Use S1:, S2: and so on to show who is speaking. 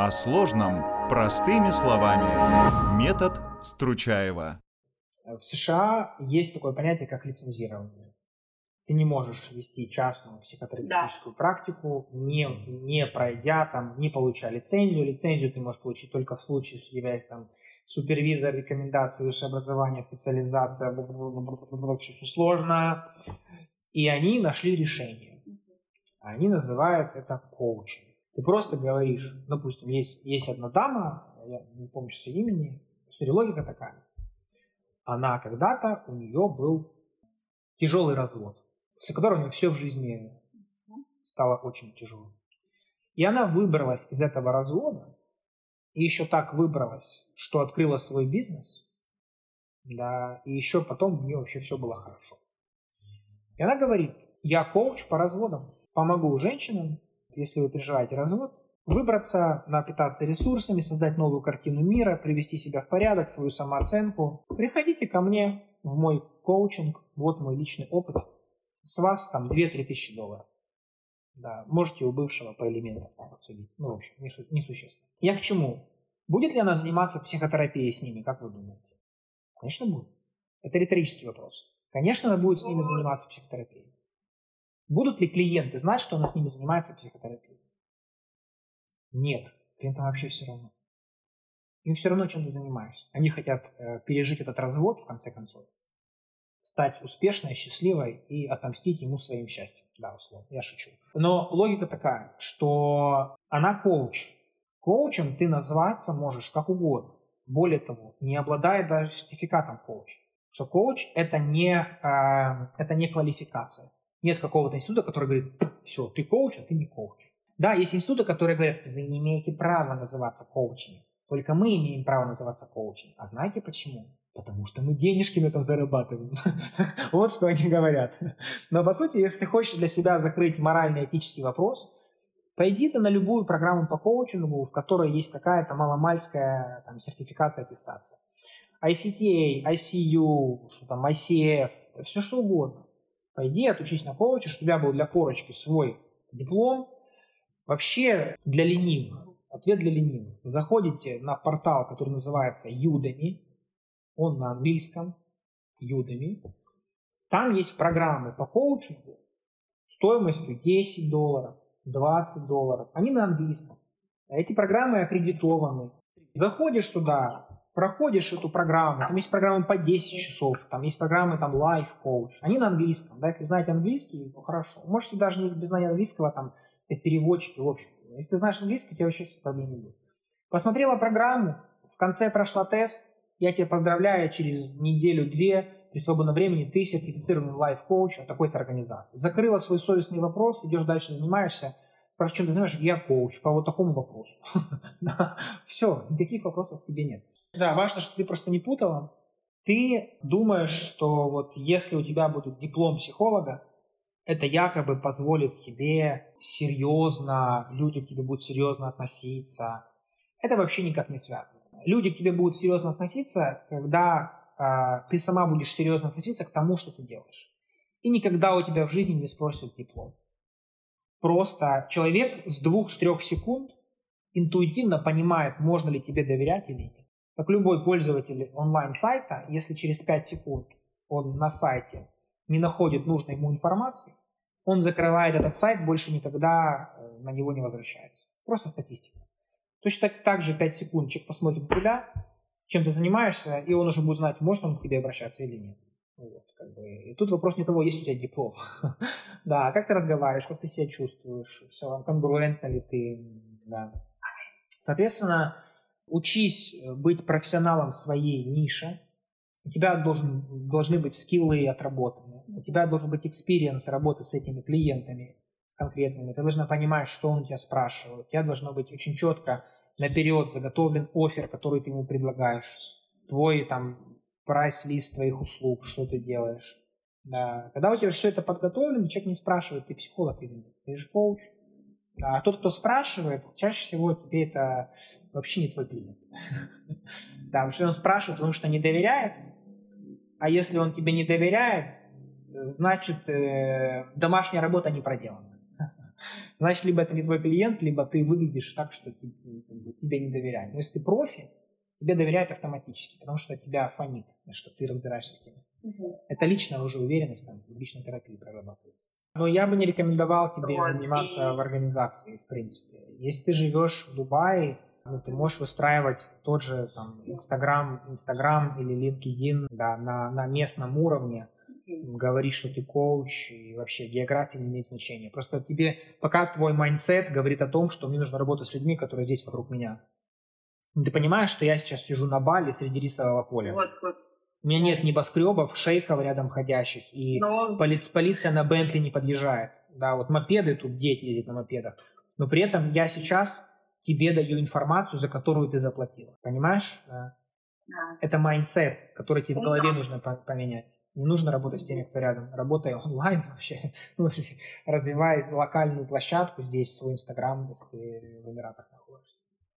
S1: О сложном простыми словами. Метод Стручаева.
S2: В США есть такое понятие, как лицензирование. Ты не можешь вести частную психотерапевтическую да. практику, не, не пройдя там, не получая лицензию. Лицензию ты можешь получить только в случае, есть там супервизор, рекомендации, высшее образование, специализация, все очень сложно. И они нашли решение. Они называют это коучем. Ты просто говоришь, допустим, есть, есть одна дама, я не помню сейчас имени, смотри, логика такая. Она когда-то, у нее был тяжелый развод, после которого у нее все в жизни стало очень тяжелым. И она выбралась из этого развода, и еще так выбралась, что открыла свой бизнес, да, и еще потом у нее вообще все было хорошо. И она говорит, я коуч по разводам, помогу женщинам если вы переживаете развод, выбраться, напитаться ресурсами, создать новую картину мира, привести себя в порядок, свою самооценку. Приходите ко мне в мой коучинг, вот мой личный опыт. С вас там 2-3 тысячи долларов. Да, можете у бывшего по элементам обсудить. Ну, в общем, несущественно. Я к чему? Будет ли она заниматься психотерапией с ними, как вы думаете? Конечно, будет. Это риторический вопрос. Конечно, она будет с ними заниматься психотерапией. Будут ли клиенты знать, что она с ними занимается психотерапией? Нет, клиентам вообще все равно. Им все равно, чем ты занимаешься. Они хотят э, пережить этот развод, в конце концов, стать успешной, счастливой и отомстить ему своим счастьем. Да, условно, я шучу. Но логика такая, что она коуч. Коучем ты назваться можешь как угодно. Более того, не обладая даже сертификатом коуч. Что коуч это не, э, это не квалификация. Нет какого-то института, который говорит, все, ты коуч, а ты не коуч. Да, есть институты, которые говорят, вы не имеете права называться коучем. Только мы имеем право называться коучем. А знаете почему? Потому что мы денежки на этом зарабатываем. вот что они говорят. Но по сути, если ты хочешь для себя закрыть морально-этический вопрос, пойди ты на любую программу по коучингу, в которой есть какая-то маломальская там, сертификация, аттестация. ICTA, ICU, что там, ICF, все что угодно. Пойди, отучись на коуча, чтобы у тебя был для корочки свой диплом. Вообще для ленивых. Ответ для ленивых. Заходите на портал, который называется Udemy. Он на английском. Udemy. Там есть программы по коучингу стоимостью 10 долларов, 20 долларов. Они на английском. Эти программы аккредитованы. Заходишь туда, проходишь эту программу, там есть программы по 10 часов, там есть программы там Life Coach, они на английском, да, если знаете английский, то хорошо. Можете даже без знания английского, там, переводчики, в общем. Если ты знаешь английский, у тебя вообще проблем не будет. Посмотрела программу, в конце прошла тест, я тебя поздравляю, через неделю-две при свободном времени ты сертифицированный лайф-коуч от такой-то организации. Закрыла свой совестный вопрос, идешь дальше, занимаешься, спрашиваешь, чем ты занимаешься, я коуч по вот такому вопросу. Все, никаких вопросов тебе нет. Да, важно, что ты просто не путала. Ты думаешь, что вот если у тебя будет диплом психолога, это якобы позволит тебе серьезно, люди к тебе будут серьезно относиться. Это вообще никак не связано. Люди к тебе будут серьезно относиться, когда э, ты сама будешь серьезно относиться к тому, что ты делаешь. И никогда у тебя в жизни не спросят диплом. Просто человек с двух-с трех секунд интуитивно понимает, можно ли тебе доверять или нет как любой пользователь онлайн-сайта, если через 5 секунд он на сайте не находит нужной ему информации, он закрывает этот сайт, больше никогда э, на него не возвращается. Просто статистика. Точно так, так же 5 секунд человек посмотрит тебя, чем ты занимаешься, и он уже будет знать, может он к тебе обращаться или нет. Вот, как бы. И тут вопрос не того, есть у тебя диплом. да, как ты разговариваешь, как ты себя чувствуешь, в целом, конгруентно ли ты. Да. Соответственно, Учись э, быть профессионалом в своей нише. У тебя должен, должны быть скиллы отработаны. У тебя должен быть experience работы с этими клиентами с конкретными. Ты должна понимать, что он тебя спрашивает. У тебя должно быть очень четко наперед заготовлен оффер, который ты ему предлагаешь. Твой там прайс-лист твоих услуг, что ты делаешь. Да. Когда у тебя все это подготовлено, человек не спрашивает, ты психолог или нет. Ты же коуч. А тот, кто спрашивает, чаще всего тебе это вообще не твой клиент. Да, потому что он спрашивает, потому что не доверяет. А если он тебе не доверяет, значит, э, домашняя работа не проделана. значит, либо это не твой клиент, либо ты выглядишь так, что тебе не доверяют. Но если ты профи, тебе доверяют автоматически, потому что тебя фонит, что ты разбираешься в теме. Угу. Это личная уже уверенность там, в личной терапии прорабатывается. Но я бы не рекомендовал тебе вот, заниматься и... в организации, в принципе. Если ты живешь в Дубае, ну, ты можешь выстраивать тот же там Инстаграм, Инстаграм или LinkedIn да, на, на местном уровне, говоришь, что ты коуч, и вообще география не имеет значения. Просто тебе, пока твой mindset говорит о том, что мне нужно работать с людьми, которые здесь вокруг меня. Ты понимаешь, что я сейчас сижу на Бали среди рисового поля? Вот, вот. У меня нет небоскребов, шейхов рядом ходящих, и Но... поли- полиция на Бентли не подъезжает. Да, вот мопеды, тут дети ездят на мопедах. Но при этом я сейчас тебе даю информацию, за которую ты заплатила. Понимаешь? Да. Да. Это mindset, который тебе в ну голове нужно поменять. Не нужно работать с теми, кто рядом. Работай онлайн вообще. Развивай локальную площадку здесь, свой Инстаграм, если ты в Эмиратах